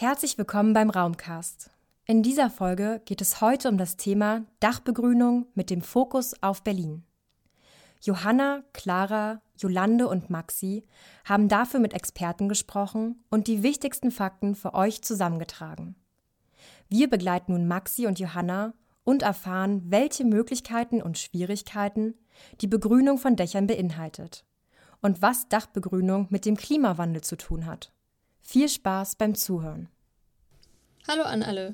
Herzlich willkommen beim Raumcast. In dieser Folge geht es heute um das Thema Dachbegrünung mit dem Fokus auf Berlin. Johanna, Clara, Jolande und Maxi haben dafür mit Experten gesprochen und die wichtigsten Fakten für euch zusammengetragen. Wir begleiten nun Maxi und Johanna und erfahren, welche Möglichkeiten und Schwierigkeiten die Begrünung von Dächern beinhaltet und was Dachbegrünung mit dem Klimawandel zu tun hat. Viel Spaß beim Zuhören. Hallo an alle.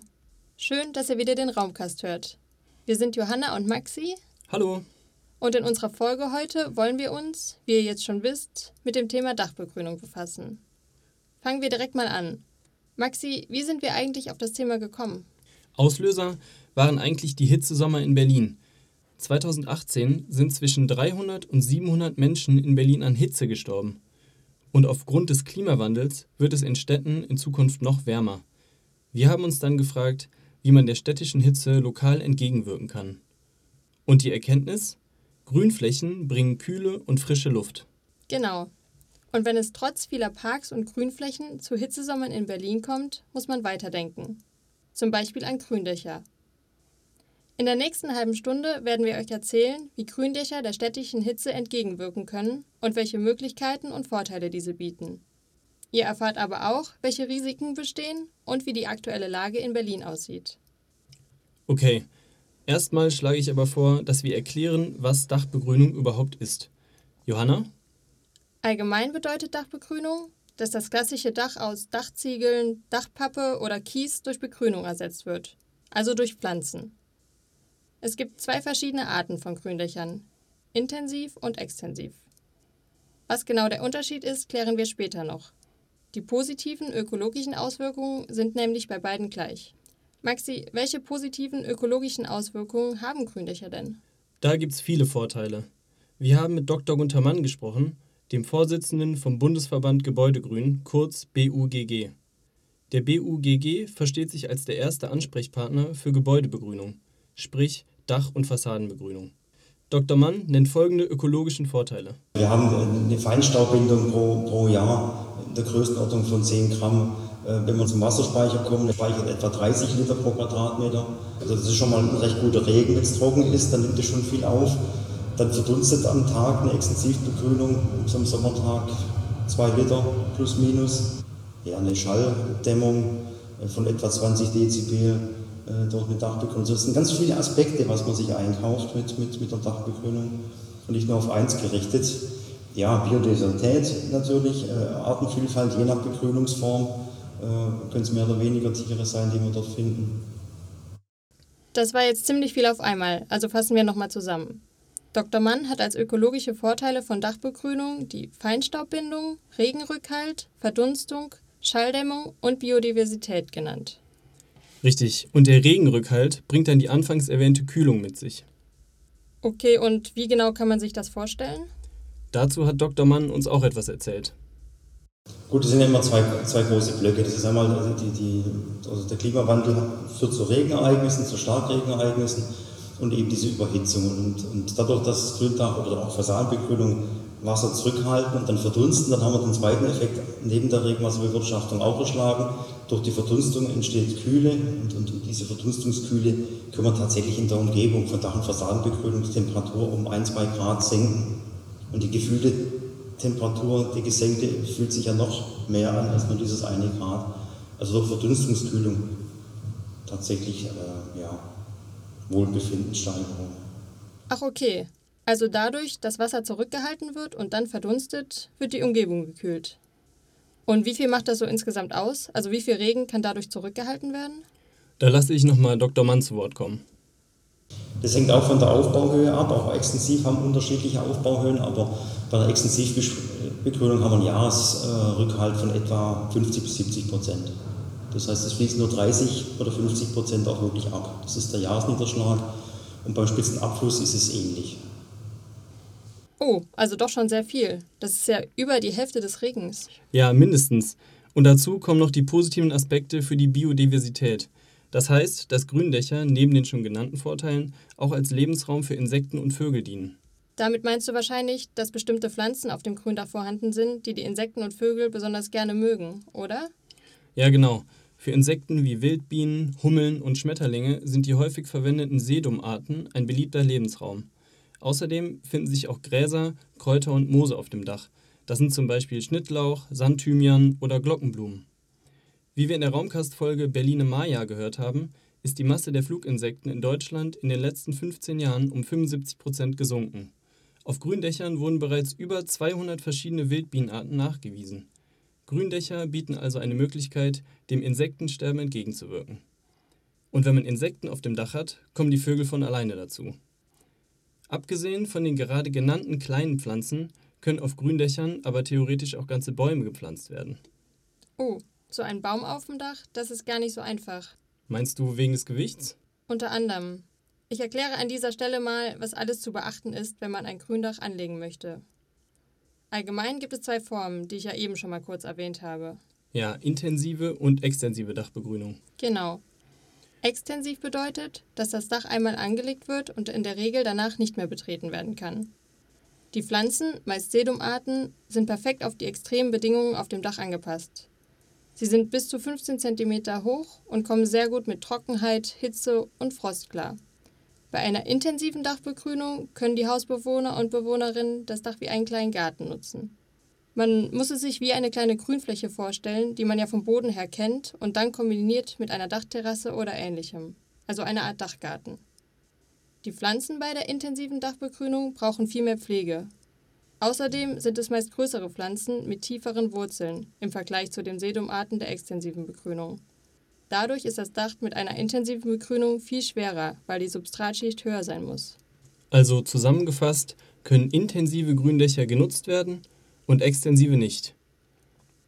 Schön, dass ihr wieder den Raumcast hört. Wir sind Johanna und Maxi. Hallo. Und in unserer Folge heute wollen wir uns, wie ihr jetzt schon wisst, mit dem Thema Dachbegrünung befassen. Fangen wir direkt mal an. Maxi, wie sind wir eigentlich auf das Thema gekommen? Auslöser waren eigentlich die Hitzesommer in Berlin. 2018 sind zwischen 300 und 700 Menschen in Berlin an Hitze gestorben. Und aufgrund des Klimawandels wird es in Städten in Zukunft noch wärmer. Wir haben uns dann gefragt, wie man der städtischen Hitze lokal entgegenwirken kann. Und die Erkenntnis? Grünflächen bringen kühle und frische Luft. Genau. Und wenn es trotz vieler Parks und Grünflächen zu Hitzesommern in Berlin kommt, muss man weiterdenken. Zum Beispiel an Gründächer. In der nächsten halben Stunde werden wir euch erzählen, wie Gründächer der städtischen Hitze entgegenwirken können und welche Möglichkeiten und Vorteile diese bieten. Ihr erfahrt aber auch, welche Risiken bestehen und wie die aktuelle Lage in Berlin aussieht. Okay, erstmal schlage ich aber vor, dass wir erklären, was Dachbegrünung überhaupt ist. Johanna? Allgemein bedeutet Dachbegrünung, dass das klassische Dach aus Dachziegeln, Dachpappe oder Kies durch Begrünung ersetzt wird, also durch Pflanzen. Es gibt zwei verschiedene Arten von Gründächern, intensiv und extensiv. Was genau der Unterschied ist, klären wir später noch. Die positiven ökologischen Auswirkungen sind nämlich bei beiden gleich. Maxi, welche positiven ökologischen Auswirkungen haben Gründächer denn? Da gibt es viele Vorteile. Wir haben mit Dr. Gunter Mann gesprochen, dem Vorsitzenden vom Bundesverband Gebäudegrün, kurz BUGG. Der BUGG versteht sich als der erste Ansprechpartner für Gebäudebegrünung sprich Dach- und Fassadenbegrünung. Dr. Mann nennt folgende ökologischen Vorteile. Wir haben eine Feinstaubbindung pro, pro Jahr in der Größenordnung von 10 Gramm. Äh, wenn wir zum Wasserspeicher kommen, der speichert etwa 30 Liter pro Quadratmeter. Also das ist schon mal ein recht guter Regen, wenn es trocken ist, dann nimmt es schon viel auf. Dann verdunstet am Tag eine Extensivbegrünung, am Sommertag 2 Liter plus minus. Ja, eine Schalldämmung äh, von etwa 20 Dezibel dort mit Dachbegrünung. Also das sind ganz viele Aspekte, was man sich einkauft mit, mit, mit der Dachbegrünung und nicht nur auf eins gerichtet. Ja, Biodiversität natürlich, äh, Artenvielfalt je nach Begrünungsform, äh, können es mehr oder weniger Tiere sein, die wir dort finden. Das war jetzt ziemlich viel auf einmal, also fassen wir nochmal zusammen. Dr. Mann hat als ökologische Vorteile von Dachbegrünung die Feinstaubbindung, Regenrückhalt, Verdunstung, Schalldämmung und Biodiversität genannt. Richtig, und der Regenrückhalt bringt dann die anfangs erwähnte Kühlung mit sich. Okay, und wie genau kann man sich das vorstellen? Dazu hat Dr. Mann uns auch etwas erzählt. Gut, es sind ja immer zwei, zwei große Blöcke. Das ist einmal also die, die, also der Klimawandel führt zu Regenereignissen, zu Starkregenereignissen und eben diese Überhitzung. Und, und dadurch, dass Gründach oder auch Fassadenbegrünung Wasser zurückhalten und dann verdunsten, dann haben wir den zweiten Effekt neben der Regenwasserbewirtschaftung auch erschlagen. Durch die Verdunstung entsteht Kühle und, und, diese Verdunstungskühle können wir tatsächlich in der Umgebung von Dach- und Fassadenbegrünung um 1, 2 Grad senken. Und die gefühlte Temperatur, die gesenkte, fühlt sich ja noch mehr an als nur dieses eine Grad. Also durch Verdunstungskühlung tatsächlich äh, ja, Wohlbefindenssteigerung. Ach okay, also dadurch, dass Wasser zurückgehalten wird und dann verdunstet, wird die Umgebung gekühlt. Und wie viel macht das so insgesamt aus? Also wie viel Regen kann dadurch zurückgehalten werden? Da lasse ich nochmal Dr. Mann zu Wort kommen. Das hängt auch von der Aufbauhöhe ab. Auch extensiv haben unterschiedliche Aufbauhöhen, aber bei der Extensivbegrünung haben wir einen Jahresrückhalt von etwa 50 bis 70 Prozent. Das heißt, es fließen nur 30 oder 50 Prozent auch wirklich ab. Das ist der Jahresniederschlag. Und beim Spitzenabfluss ist es ähnlich. Oh, also doch schon sehr viel. Das ist ja über die Hälfte des Regens. Ja, mindestens. Und dazu kommen noch die positiven Aspekte für die Biodiversität. Das heißt, dass Gründächer neben den schon genannten Vorteilen auch als Lebensraum für Insekten und Vögel dienen. Damit meinst du wahrscheinlich, dass bestimmte Pflanzen auf dem Gründach vorhanden sind, die die Insekten und Vögel besonders gerne mögen, oder? Ja, genau. Für Insekten wie Wildbienen, Hummeln und Schmetterlinge sind die häufig verwendeten Sedumarten ein beliebter Lebensraum. Außerdem finden sich auch Gräser, Kräuter und Moose auf dem Dach. Das sind zum Beispiel Schnittlauch, Sandthymian oder Glockenblumen. Wie wir in der Raumkast-Folge Berline Maya gehört haben, ist die Masse der Fluginsekten in Deutschland in den letzten 15 Jahren um 75 Prozent gesunken. Auf Gründächern wurden bereits über 200 verschiedene Wildbienenarten nachgewiesen. Gründächer bieten also eine Möglichkeit, dem Insektensterben entgegenzuwirken. Und wenn man Insekten auf dem Dach hat, kommen die Vögel von alleine dazu. Abgesehen von den gerade genannten kleinen Pflanzen können auf Gründächern aber theoretisch auch ganze Bäume gepflanzt werden. Oh, so ein Baum auf dem Dach, das ist gar nicht so einfach. Meinst du wegen des Gewichts? Unter anderem. Ich erkläre an dieser Stelle mal, was alles zu beachten ist, wenn man ein Gründach anlegen möchte. Allgemein gibt es zwei Formen, die ich ja eben schon mal kurz erwähnt habe. Ja, intensive und extensive Dachbegrünung. Genau. Extensiv bedeutet, dass das Dach einmal angelegt wird und in der Regel danach nicht mehr betreten werden kann. Die Pflanzen, meist Sedumarten, sind perfekt auf die extremen Bedingungen auf dem Dach angepasst. Sie sind bis zu 15 cm hoch und kommen sehr gut mit Trockenheit, Hitze und Frost klar. Bei einer intensiven Dachbegrünung können die Hausbewohner und Bewohnerinnen das Dach wie einen kleinen Garten nutzen. Man muss es sich wie eine kleine Grünfläche vorstellen, die man ja vom Boden her kennt und dann kombiniert mit einer Dachterrasse oder ähnlichem, also eine Art Dachgarten. Die Pflanzen bei der intensiven Dachbegrünung brauchen viel mehr Pflege. Außerdem sind es meist größere Pflanzen mit tieferen Wurzeln im Vergleich zu den Sedumarten der extensiven Begrünung. Dadurch ist das Dach mit einer intensiven Begrünung viel schwerer, weil die Substratschicht höher sein muss. Also zusammengefasst können intensive Gründächer genutzt werden und extensive nicht.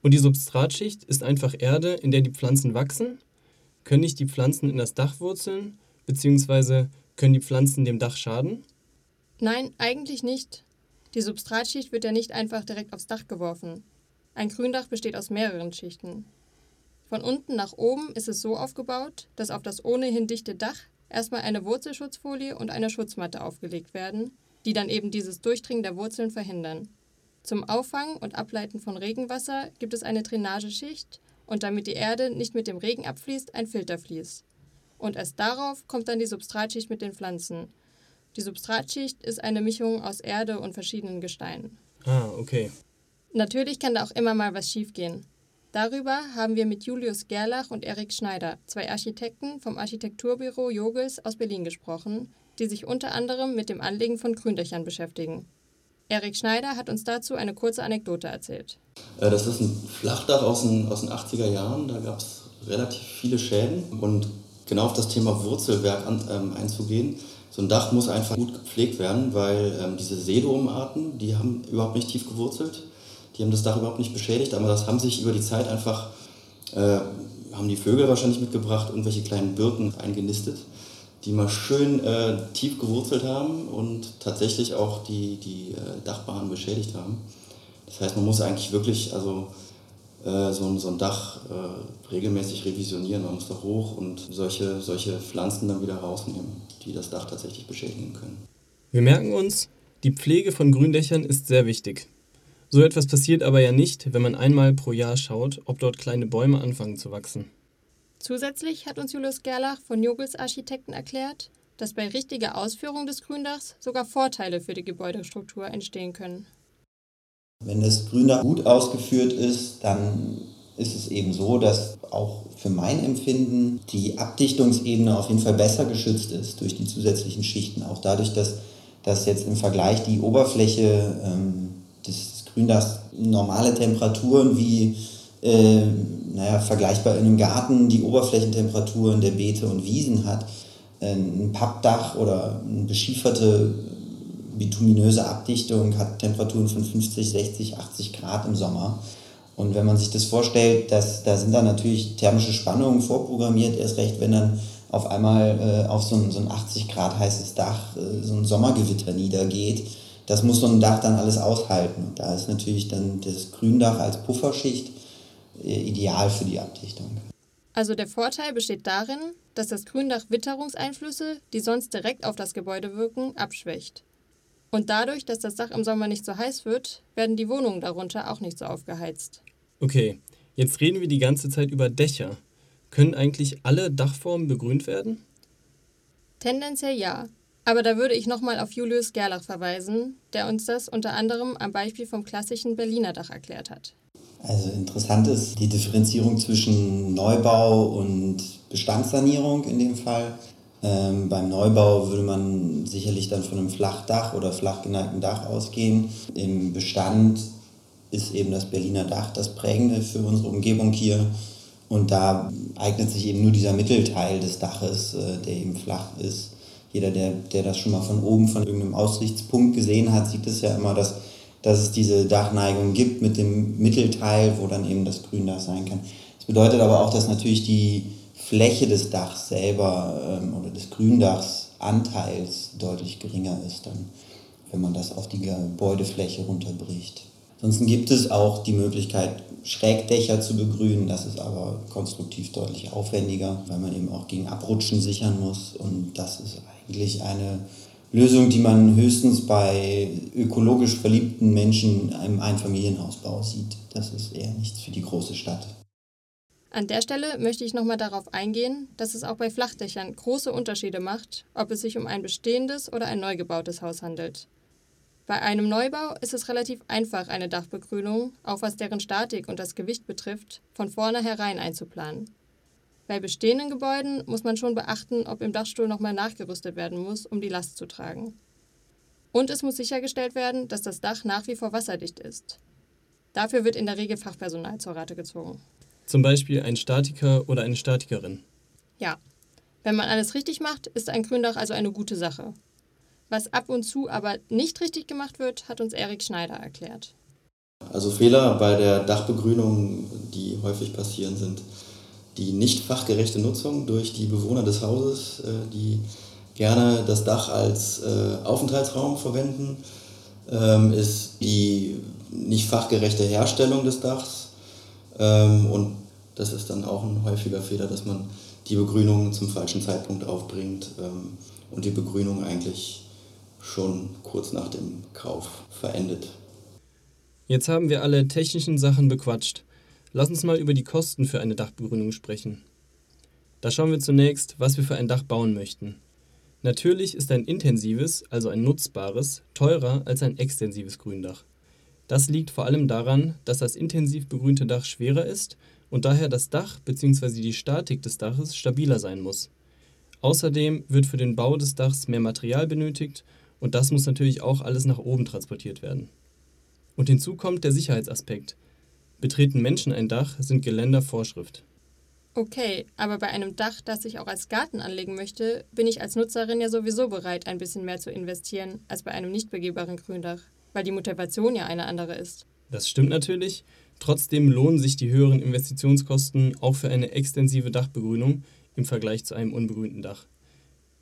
Und die Substratschicht ist einfach Erde, in der die Pflanzen wachsen? Können nicht die Pflanzen in das Dach wurzeln, beziehungsweise können die Pflanzen dem Dach schaden? Nein, eigentlich nicht. Die Substratschicht wird ja nicht einfach direkt aufs Dach geworfen. Ein Gründach besteht aus mehreren Schichten. Von unten nach oben ist es so aufgebaut, dass auf das ohnehin dichte Dach erstmal eine Wurzelschutzfolie und eine Schutzmatte aufgelegt werden, die dann eben dieses Durchdringen der Wurzeln verhindern. Zum Auffangen und Ableiten von Regenwasser gibt es eine Drainageschicht und damit die Erde nicht mit dem Regen abfließt, ein Filtervlies. Und erst darauf kommt dann die Substratschicht mit den Pflanzen. Die Substratschicht ist eine Mischung aus Erde und verschiedenen Gesteinen. Ah, okay. Natürlich kann da auch immer mal was schiefgehen. Darüber haben wir mit Julius Gerlach und Erik Schneider, zwei Architekten vom Architekturbüro Jogels aus Berlin gesprochen, die sich unter anderem mit dem Anlegen von Gründächern beschäftigen. Erik Schneider hat uns dazu eine kurze Anekdote erzählt. Äh, das ist ein Flachdach aus den, aus den 80er Jahren. Da gab es relativ viele Schäden. Und genau auf das Thema Wurzelwerk an, ähm, einzugehen. So ein Dach muss einfach gut gepflegt werden, weil ähm, diese Sedomarten, die haben überhaupt nicht tief gewurzelt. Die haben das Dach überhaupt nicht beschädigt, aber das haben sich über die Zeit einfach, äh, haben die Vögel wahrscheinlich mitgebracht, irgendwelche kleinen Birken eingenistet, die mal schön äh, tief gewurzelt haben und tatsächlich auch die, die äh, Dachbahn beschädigt haben. Das heißt, man muss eigentlich wirklich also, äh, so, so ein Dach äh, regelmäßig revisionieren. Man muss da hoch und solche, solche Pflanzen dann wieder rausnehmen, die das Dach tatsächlich beschädigen können. Wir merken uns, die Pflege von Gründächern ist sehr wichtig. So etwas passiert aber ja nicht, wenn man einmal pro Jahr schaut, ob dort kleine Bäume anfangen zu wachsen. Zusätzlich hat uns Julius Gerlach von Jogels Architekten erklärt, dass bei richtiger Ausführung des Gründachs sogar Vorteile für die Gebäudestruktur entstehen können. Wenn das Gründach gut ausgeführt ist, dann ist es eben so, dass auch für mein Empfinden die Abdichtungsebene auf jeden Fall besser geschützt ist durch die zusätzlichen Schichten. Auch dadurch, dass, dass jetzt im Vergleich die Oberfläche ähm, des Gründachs normale Temperaturen wie äh, naja, vergleichbar in einem Garten die Oberflächentemperaturen der Beete und Wiesen hat. Ein Pappdach oder eine beschieferte bituminöse Abdichtung hat Temperaturen von 50, 60, 80 Grad im Sommer. Und wenn man sich das vorstellt, dass, da sind dann natürlich thermische Spannungen vorprogrammiert, erst recht, wenn dann auf einmal äh, auf so ein, so ein 80 Grad heißes Dach äh, so ein Sommergewitter niedergeht, das muss so ein Dach dann alles aushalten. Da ist natürlich dann das Gründach als Pufferschicht äh, ideal für die Abdichtung. Also der Vorteil besteht darin, dass das Gründach Witterungseinflüsse, die sonst direkt auf das Gebäude wirken, abschwächt. Und dadurch, dass das Dach im Sommer nicht so heiß wird, werden die Wohnungen darunter auch nicht so aufgeheizt. Okay, jetzt reden wir die ganze Zeit über Dächer. Können eigentlich alle Dachformen begrünt werden? Tendenziell ja. Aber da würde ich nochmal auf Julius Gerlach verweisen, der uns das unter anderem am Beispiel vom klassischen Berliner Dach erklärt hat. Also interessant ist die Differenzierung zwischen Neubau und Bestandssanierung in dem Fall. Ähm, beim Neubau würde man sicherlich dann von einem Flachdach oder flach geneigten Dach ausgehen. Im Bestand ist eben das Berliner Dach das prägende für unsere Umgebung hier. Und da eignet sich eben nur dieser Mittelteil des Daches, äh, der eben flach ist. Jeder, der, der das schon mal von oben von irgendeinem Aussichtspunkt gesehen hat, sieht es ja immer, dass, dass es diese Dachneigung gibt mit dem Mittelteil, wo dann eben das Gründach sein kann. Das bedeutet aber auch, dass natürlich die Fläche des Dachs selber ähm, oder des Gründachs Anteils deutlich geringer ist, dann, wenn man das auf die Gebäudefläche runterbricht. Ansonsten gibt es auch die Möglichkeit, Schrägdächer zu begrünen. Das ist aber konstruktiv deutlich aufwendiger, weil man eben auch gegen Abrutschen sichern muss. Und das ist eigentlich eine Lösung, die man höchstens bei ökologisch verliebten Menschen im Einfamilienhausbau sieht. Das ist eher nichts für die große Stadt. An der Stelle möchte ich nochmal darauf eingehen, dass es auch bei Flachdächern große Unterschiede macht, ob es sich um ein bestehendes oder ein neu gebautes Haus handelt. Bei einem Neubau ist es relativ einfach, eine Dachbegrünung, auch was deren Statik und das Gewicht betrifft, von vornherein einzuplanen. Bei bestehenden Gebäuden muss man schon beachten, ob im Dachstuhl nochmal nachgerüstet werden muss, um die Last zu tragen. Und es muss sichergestellt werden, dass das Dach nach wie vor wasserdicht ist. Dafür wird in der Regel Fachpersonal zur Rate gezogen. Zum Beispiel ein Statiker oder eine Statikerin. Ja, wenn man alles richtig macht, ist ein Gründach also eine gute Sache. Was ab und zu aber nicht richtig gemacht wird, hat uns Erik Schneider erklärt. Also Fehler bei der Dachbegrünung, die häufig passieren, sind die nicht fachgerechte Nutzung durch die Bewohner des Hauses, äh, die gerne das Dach als äh, Aufenthaltsraum verwenden, ähm, ist die nicht fachgerechte Herstellung des Dachs ähm, und das ist dann auch ein häufiger Fehler, dass man die Begrünung zum falschen Zeitpunkt aufbringt ähm, und die Begrünung eigentlich schon kurz nach dem Kauf verendet. Jetzt haben wir alle technischen Sachen bequatscht. Lass uns mal über die Kosten für eine Dachbegrünung sprechen. Da schauen wir zunächst, was wir für ein Dach bauen möchten. Natürlich ist ein intensives, also ein nutzbares, teurer als ein extensives Gründach. Das liegt vor allem daran, dass das intensiv begrünte Dach schwerer ist und daher das Dach bzw. die Statik des Daches stabiler sein muss. Außerdem wird für den Bau des Dachs mehr Material benötigt und das muss natürlich auch alles nach oben transportiert werden. Und hinzu kommt der Sicherheitsaspekt. Betreten Menschen ein Dach, sind Geländer Vorschrift. Okay, aber bei einem Dach, das ich auch als Garten anlegen möchte, bin ich als Nutzerin ja sowieso bereit, ein bisschen mehr zu investieren als bei einem nicht begehbaren Gründach, weil die Motivation ja eine andere ist. Das stimmt natürlich. Trotzdem lohnen sich die höheren Investitionskosten auch für eine extensive Dachbegrünung im Vergleich zu einem unbegrünten Dach.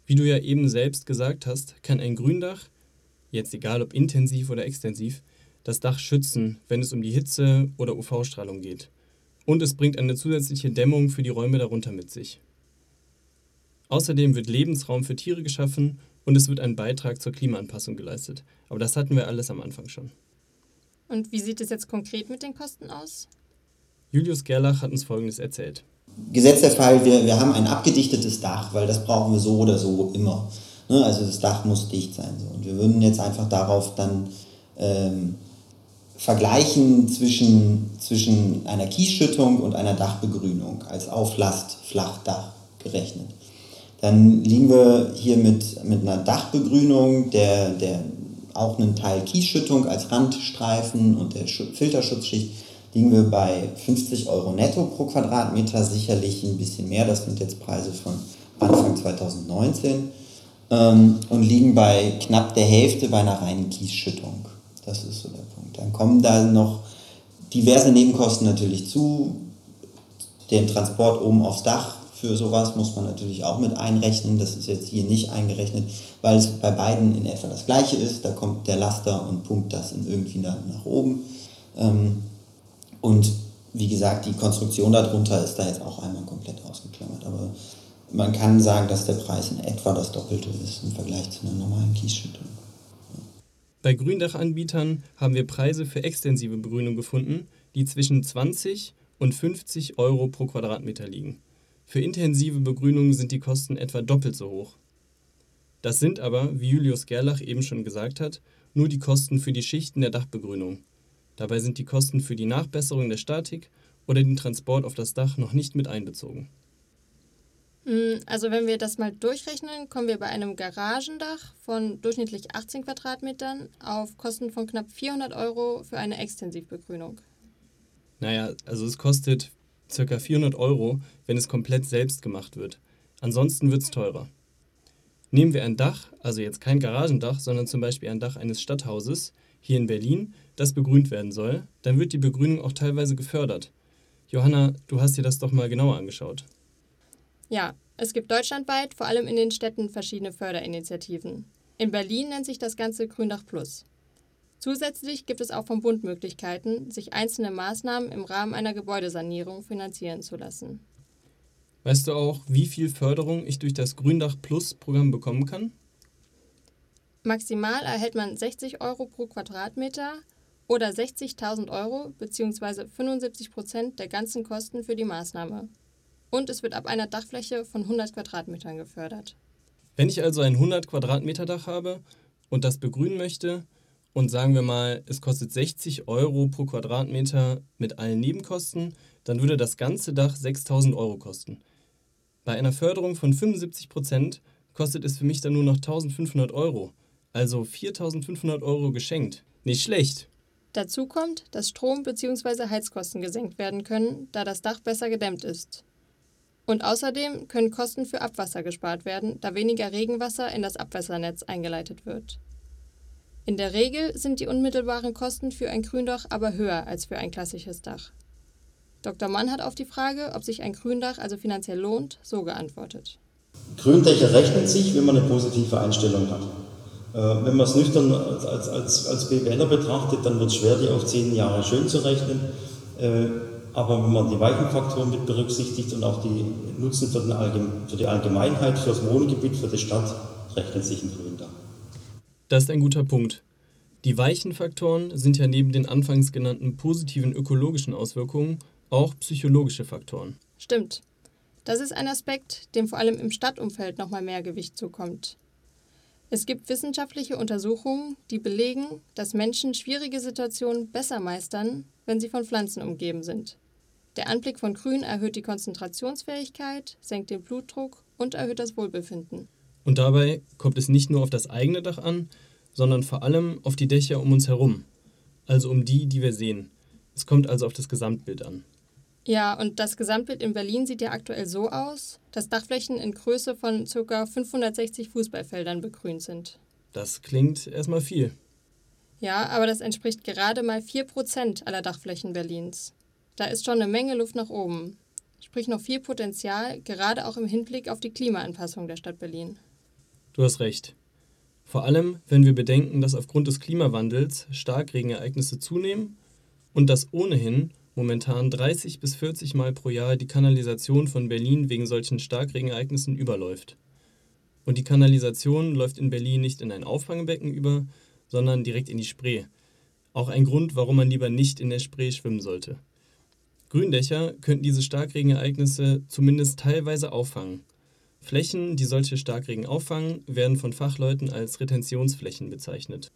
Wie du ja eben selbst gesagt hast, kann ein Gründach, jetzt egal ob intensiv oder extensiv, das Dach schützen, wenn es um die Hitze oder UV-Strahlung geht. Und es bringt eine zusätzliche Dämmung für die Räume darunter mit sich. Außerdem wird Lebensraum für Tiere geschaffen und es wird ein Beitrag zur Klimaanpassung geleistet. Aber das hatten wir alles am Anfang schon. Und wie sieht es jetzt konkret mit den Kosten aus? Julius Gerlach hat uns Folgendes erzählt. Gesetzt der Fall, wir, wir haben ein abgedichtetes Dach, weil das brauchen wir so oder so immer. Ne? Also das Dach muss dicht sein. So. Und wir würden jetzt einfach darauf dann ähm, vergleichen zwischen, zwischen einer Kiesschüttung und einer Dachbegrünung als Auflast-Flachdach gerechnet. Dann liegen wir hier mit, mit einer Dachbegrünung, der, der auch einen Teil Kiesschüttung als Randstreifen und der Filterschutzschicht liegen wir bei 50 Euro netto pro Quadratmeter, sicherlich ein bisschen mehr. Das sind jetzt Preise von Anfang 2019 ähm, und liegen bei knapp der Hälfte bei einer reinen Kiesschüttung. Das ist so der Punkt. Dann kommen da noch diverse Nebenkosten natürlich zu. Den Transport oben aufs Dach für sowas muss man natürlich auch mit einrechnen. Das ist jetzt hier nicht eingerechnet, weil es bei beiden in etwa das gleiche ist. Da kommt der Laster und pumpt das in irgendwie nach oben. Ähm, und wie gesagt, die Konstruktion darunter ist da jetzt auch einmal komplett ausgeklammert. Aber man kann sagen, dass der Preis in etwa das Doppelte ist im Vergleich zu einer normalen Kiesschüttung. Bei Gründachanbietern haben wir Preise für extensive Begrünung gefunden, die zwischen 20 und 50 Euro pro Quadratmeter liegen. Für intensive Begrünung sind die Kosten etwa doppelt so hoch. Das sind aber, wie Julius Gerlach eben schon gesagt hat, nur die Kosten für die Schichten der Dachbegrünung. Dabei sind die Kosten für die Nachbesserung der Statik oder den Transport auf das Dach noch nicht mit einbezogen. Hm, also wenn wir das mal durchrechnen, kommen wir bei einem Garagendach von durchschnittlich 18 Quadratmetern auf Kosten von knapp 400 Euro für eine Extensivbegrünung. Naja, also es kostet ca. 400 Euro, wenn es komplett selbst gemacht wird. Ansonsten wird es teurer. Nehmen wir ein Dach, also jetzt kein Garagendach, sondern zum Beispiel ein Dach eines Stadthauses hier in Berlin, das begrünt werden soll, dann wird die Begrünung auch teilweise gefördert. Johanna, du hast dir das doch mal genauer angeschaut. Ja, es gibt deutschlandweit, vor allem in den Städten, verschiedene Förderinitiativen. In Berlin nennt sich das Ganze Gründach Plus. Zusätzlich gibt es auch vom Bund Möglichkeiten, sich einzelne Maßnahmen im Rahmen einer Gebäudesanierung finanzieren zu lassen. Weißt du auch, wie viel Förderung ich durch das Gründach Plus Programm bekommen kann? Maximal erhält man 60 Euro pro Quadratmeter oder 60.000 Euro bzw. 75 Prozent der ganzen Kosten für die Maßnahme. Und es wird ab einer Dachfläche von 100 Quadratmetern gefördert. Wenn ich also ein 100 Quadratmeter Dach habe und das begrünen möchte und sagen wir mal, es kostet 60 Euro pro Quadratmeter mit allen Nebenkosten, dann würde das ganze Dach 6000 Euro kosten. Bei einer Förderung von 75 Prozent kostet es für mich dann nur noch 1500 Euro. Also 4500 Euro geschenkt. Nicht schlecht. Dazu kommt, dass Strom- bzw. Heizkosten gesenkt werden können, da das Dach besser gedämmt ist. Und außerdem können Kosten für Abwasser gespart werden, da weniger Regenwasser in das Abwässernetz eingeleitet wird. In der Regel sind die unmittelbaren Kosten für ein Gründach aber höher als für ein klassisches Dach. Dr. Mann hat auf die Frage, ob sich ein Gründach also finanziell lohnt, so geantwortet. Gründächer rechnen sich, wenn man eine positive Einstellung hat. Äh, wenn man es nüchtern als, als, als BWLer betrachtet, dann wird es schwer, die auf zehn Jahre schön zu rechnen. Äh, aber wenn man die weichen Faktoren mit berücksichtigt und auch die Nutzen für, den für die Allgemeinheit, für das Wohngebiet, für die Stadt, rechnet sich ein Gründach. Das ist ein guter Punkt. Die weichen Faktoren sind ja neben den anfangs genannten positiven ökologischen Auswirkungen auch psychologische Faktoren. Stimmt. Das ist ein Aspekt, dem vor allem im Stadtumfeld nochmal mehr Gewicht zukommt. Es gibt wissenschaftliche Untersuchungen, die belegen, dass Menschen schwierige Situationen besser meistern, wenn sie von Pflanzen umgeben sind. Der Anblick von Grün erhöht die Konzentrationsfähigkeit, senkt den Blutdruck und erhöht das Wohlbefinden. Und dabei kommt es nicht nur auf das eigene Dach an, sondern vor allem auf die Dächer um uns herum, also um die, die wir sehen. Es kommt also auf das Gesamtbild an. Ja, und das Gesamtbild in Berlin sieht ja aktuell so aus, dass Dachflächen in Größe von ca. 560 Fußballfeldern begrünt sind. Das klingt erstmal viel. Ja, aber das entspricht gerade mal 4% aller Dachflächen Berlins. Da ist schon eine Menge Luft nach oben. Sprich noch viel Potenzial, gerade auch im Hinblick auf die Klimaanpassung der Stadt Berlin. Du hast recht. Vor allem, wenn wir bedenken, dass aufgrund des Klimawandels Starkregenereignisse zunehmen und dass ohnehin momentan 30 bis 40 Mal pro Jahr die Kanalisation von Berlin wegen solchen Starkregenereignissen überläuft. Und die Kanalisation läuft in Berlin nicht in ein Auffangbecken über, sondern direkt in die Spree. Auch ein Grund, warum man lieber nicht in der Spree schwimmen sollte. Gründächer könnten diese Starkregenereignisse zumindest teilweise auffangen. Flächen, die solche Starkregen auffangen, werden von Fachleuten als Retentionsflächen bezeichnet.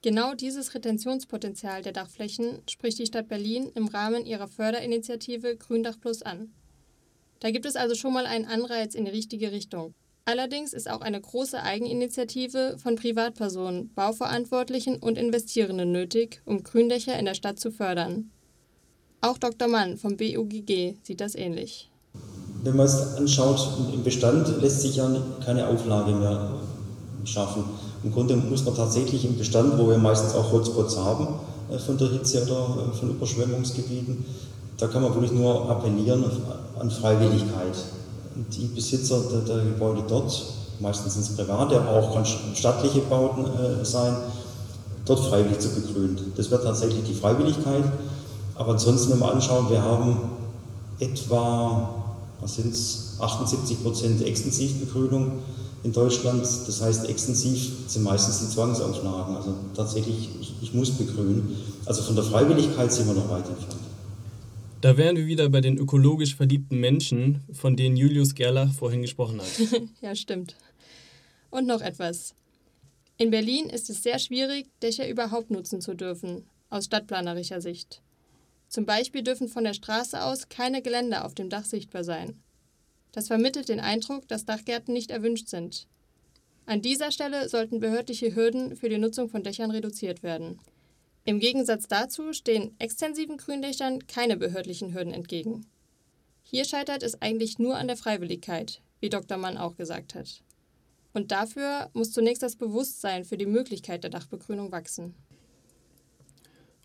Genau dieses Retentionspotenzial der Dachflächen spricht die Stadt Berlin im Rahmen ihrer Förderinitiative Gründach Plus an. Da gibt es also schon mal einen Anreiz in die richtige Richtung. Allerdings ist auch eine große Eigeninitiative von Privatpersonen, Bauverantwortlichen und Investierenden nötig, um Gründächer in der Stadt zu fördern. Auch Dr. Mann vom BUGG sieht das ähnlich. Wenn man es anschaut, im Bestand lässt sich ja keine Auflage mehr schaffen. Im Grunde muss man tatsächlich im Bestand, wo wir meistens auch Hotspots haben äh, von der Hitze oder äh, von Überschwemmungsgebieten, da kann man wirklich nur appellieren an Freiwilligkeit. Die Besitzer der, der Gebäude dort, meistens sind es private, aber auch kann stattliche Bauten äh, sein, dort freiwillig zu begrünen. Das wäre tatsächlich die Freiwilligkeit. Aber ansonsten, wenn wir anschauen, wir haben etwa, was sind es, 78 Prozent Extensivbegrünung in Deutschland. Das heißt, extensiv sind meistens die Zwangsauflagen. Also tatsächlich, ich, ich muss begrünen. Also von der Freiwilligkeit sind wir noch weit entfernt. Da wären wir wieder bei den ökologisch verliebten Menschen, von denen Julius Gerlach vorhin gesprochen hat. ja, stimmt. Und noch etwas. In Berlin ist es sehr schwierig, Dächer überhaupt nutzen zu dürfen, aus stadtplanerischer Sicht. Zum Beispiel dürfen von der Straße aus keine Geländer auf dem Dach sichtbar sein. Das vermittelt den Eindruck, dass Dachgärten nicht erwünscht sind. An dieser Stelle sollten behördliche Hürden für die Nutzung von Dächern reduziert werden. Im Gegensatz dazu stehen extensiven Gründächern keine behördlichen Hürden entgegen. Hier scheitert es eigentlich nur an der Freiwilligkeit, wie Dr. Mann auch gesagt hat. Und dafür muss zunächst das Bewusstsein für die Möglichkeit der Dachbegrünung wachsen.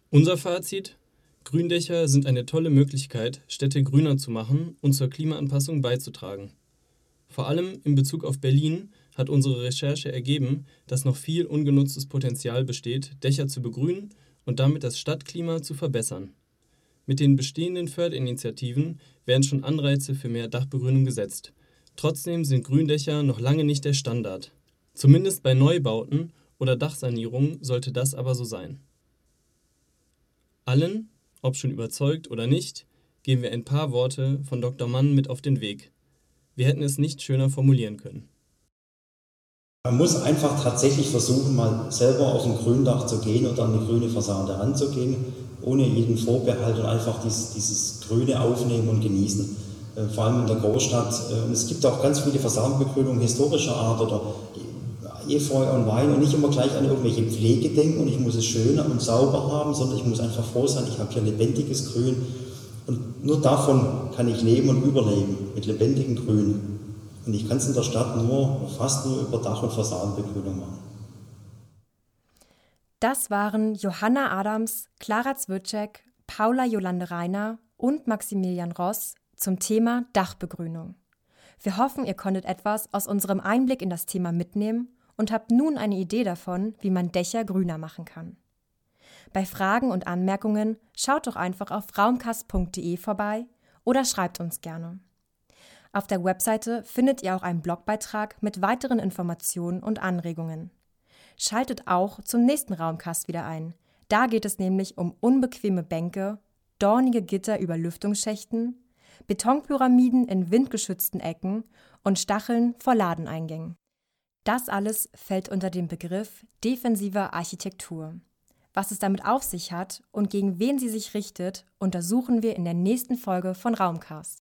Unser Fazit: Gründächer sind eine tolle Möglichkeit, Städte grüner zu machen und zur Klimaanpassung beizutragen. Vor allem in Bezug auf Berlin hat unsere Recherche ergeben, dass noch viel ungenutztes Potenzial besteht, Dächer zu begrünen und damit das Stadtklima zu verbessern. Mit den bestehenden Förderinitiativen werden schon Anreize für mehr Dachbegrünung gesetzt. Trotzdem sind Gründächer noch lange nicht der Standard. Zumindest bei Neubauten oder Dachsanierungen sollte das aber so sein. Allen, ob schon überzeugt oder nicht, geben wir ein paar Worte von Dr. Mann mit auf den Weg. Wir hätten es nicht schöner formulieren können. Man muss einfach tatsächlich versuchen, mal selber auf ein Gründach zu gehen oder an die grüne Fassade ranzugehen, ohne jeden Vorbehalt und einfach dieses, dieses Grüne aufnehmen und genießen. Äh, vor allem in der Großstadt. Äh, es gibt auch ganz viele Fassadenbegrünungen historischer Art oder Efeu und Wein und nicht immer gleich an irgendwelche Pflege denken und ich muss es schön und sauber haben, sondern ich muss einfach froh sein, ich habe hier lebendiges Grün und nur davon kann ich leben und überleben, mit lebendigem Grün. Und ich kann es in der Stadt nur, fast nur über Dach- und Fassadenbegrünung machen. Das waren Johanna Adams, Clara Zwirczek, Paula Jolande Reiner und Maximilian Ross zum Thema Dachbegrünung. Wir hoffen, ihr konntet etwas aus unserem Einblick in das Thema mitnehmen und habt nun eine Idee davon, wie man Dächer grüner machen kann. Bei Fragen und Anmerkungen schaut doch einfach auf raumkast.de vorbei oder schreibt uns gerne. Auf der Webseite findet ihr auch einen Blogbeitrag mit weiteren Informationen und Anregungen. Schaltet auch zum nächsten Raumcast wieder ein. Da geht es nämlich um unbequeme Bänke, dornige Gitter über Lüftungsschächten, Betonpyramiden in windgeschützten Ecken und Stacheln vor Ladeneingängen. Das alles fällt unter den Begriff defensiver Architektur. Was es damit auf sich hat und gegen wen sie sich richtet, untersuchen wir in der nächsten Folge von Raumcast.